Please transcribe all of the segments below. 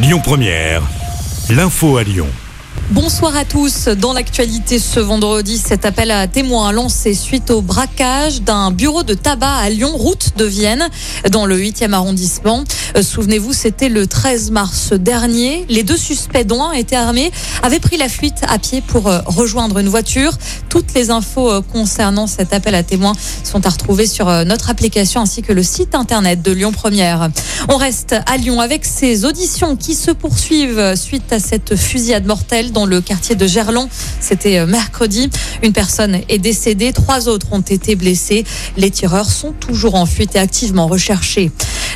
Lyon Première, l'info à Lyon. Bonsoir à tous. Dans l'actualité ce vendredi, cet appel à témoins lancé suite au braquage d'un bureau de tabac à Lyon, route de Vienne, dans le 8e arrondissement. Euh, souvenez-vous, c'était le 13 mars dernier. Les deux suspects, dont un était armé, avaient pris la fuite à pied pour euh, rejoindre une voiture. Toutes les infos euh, concernant cet appel à témoins sont à retrouver sur notre application ainsi que le site internet de Lyon Première. On reste à Lyon avec ces auditions qui se poursuivent suite à cette fusillade mortelle dans le quartier de Gerland. C'était mercredi. Une personne est décédée, trois autres ont été blessés. Les tireurs sont toujours en fuite et activement recherchés.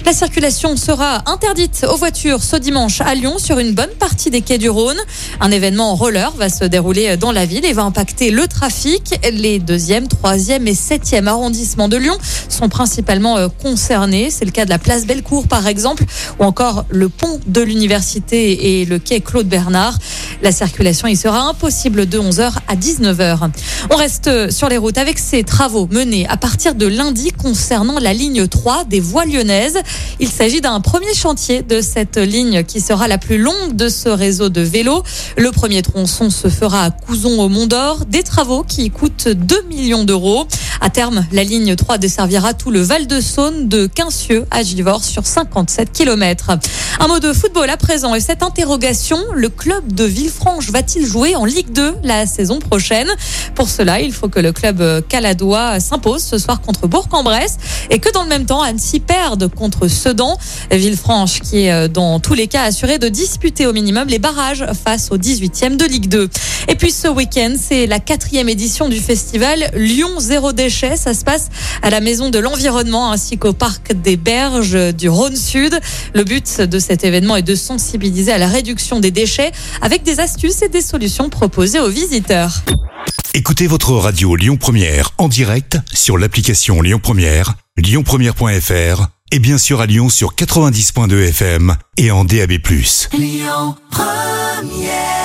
La circulation sera interdite aux voitures ce dimanche à Lyon sur une bonne partie des quais du Rhône. Un événement roller va se dérouler dans la ville et va impacter le trafic. Les deuxième, troisième et septième arrondissements de Lyon sont principalement euh, concernés. C'est le cas de la place Bellecour par exemple ou encore le pont de l'université et le quai Claude Bernard. La circulation y sera impossible de 11h à 19h. On reste sur les routes avec ces travaux menés à partir de lundi concernant la ligne 3 des voies lyonnaises. Il s'agit d'un premier chantier de cette ligne qui sera la plus longue de ce réseau de vélos. Le premier tronçon se fera à Couzon au Mont d'Or. Des travaux qui coûtent 2 millions d'euros. À terme, la ligne 3 desservira tout le Val-de-Saône de Quincieux à Givors sur 57 km. Un mot de football à présent et cette interrogation, le club de Villefranche va-t-il jouer en Ligue 2 la saison prochaine? Pour cela, il faut que le club caladois s'impose ce soir contre Bourg-en-Bresse et que dans le même temps, Annecy perde contre Sedan. Villefranche qui est euh, dans tous les cas assuré de disputer au minimum les barrages face au 18e de Ligue 2. Et puis ce week-end, c'est la quatrième édition du festival Lyon Zéro Déchet. Ça se passe à la Maison de l'Environnement ainsi qu'au Parc des Berges du Rhône Sud. Le but de cet événement est de sensibiliser à la réduction des déchets avec des astuces et des solutions proposées aux visiteurs. Écoutez votre radio Lyon Première en direct sur l'application Lyon Première, lyonpremière.fr et bien sûr à Lyon sur 90.2 FM et en DAB+. Lyon Première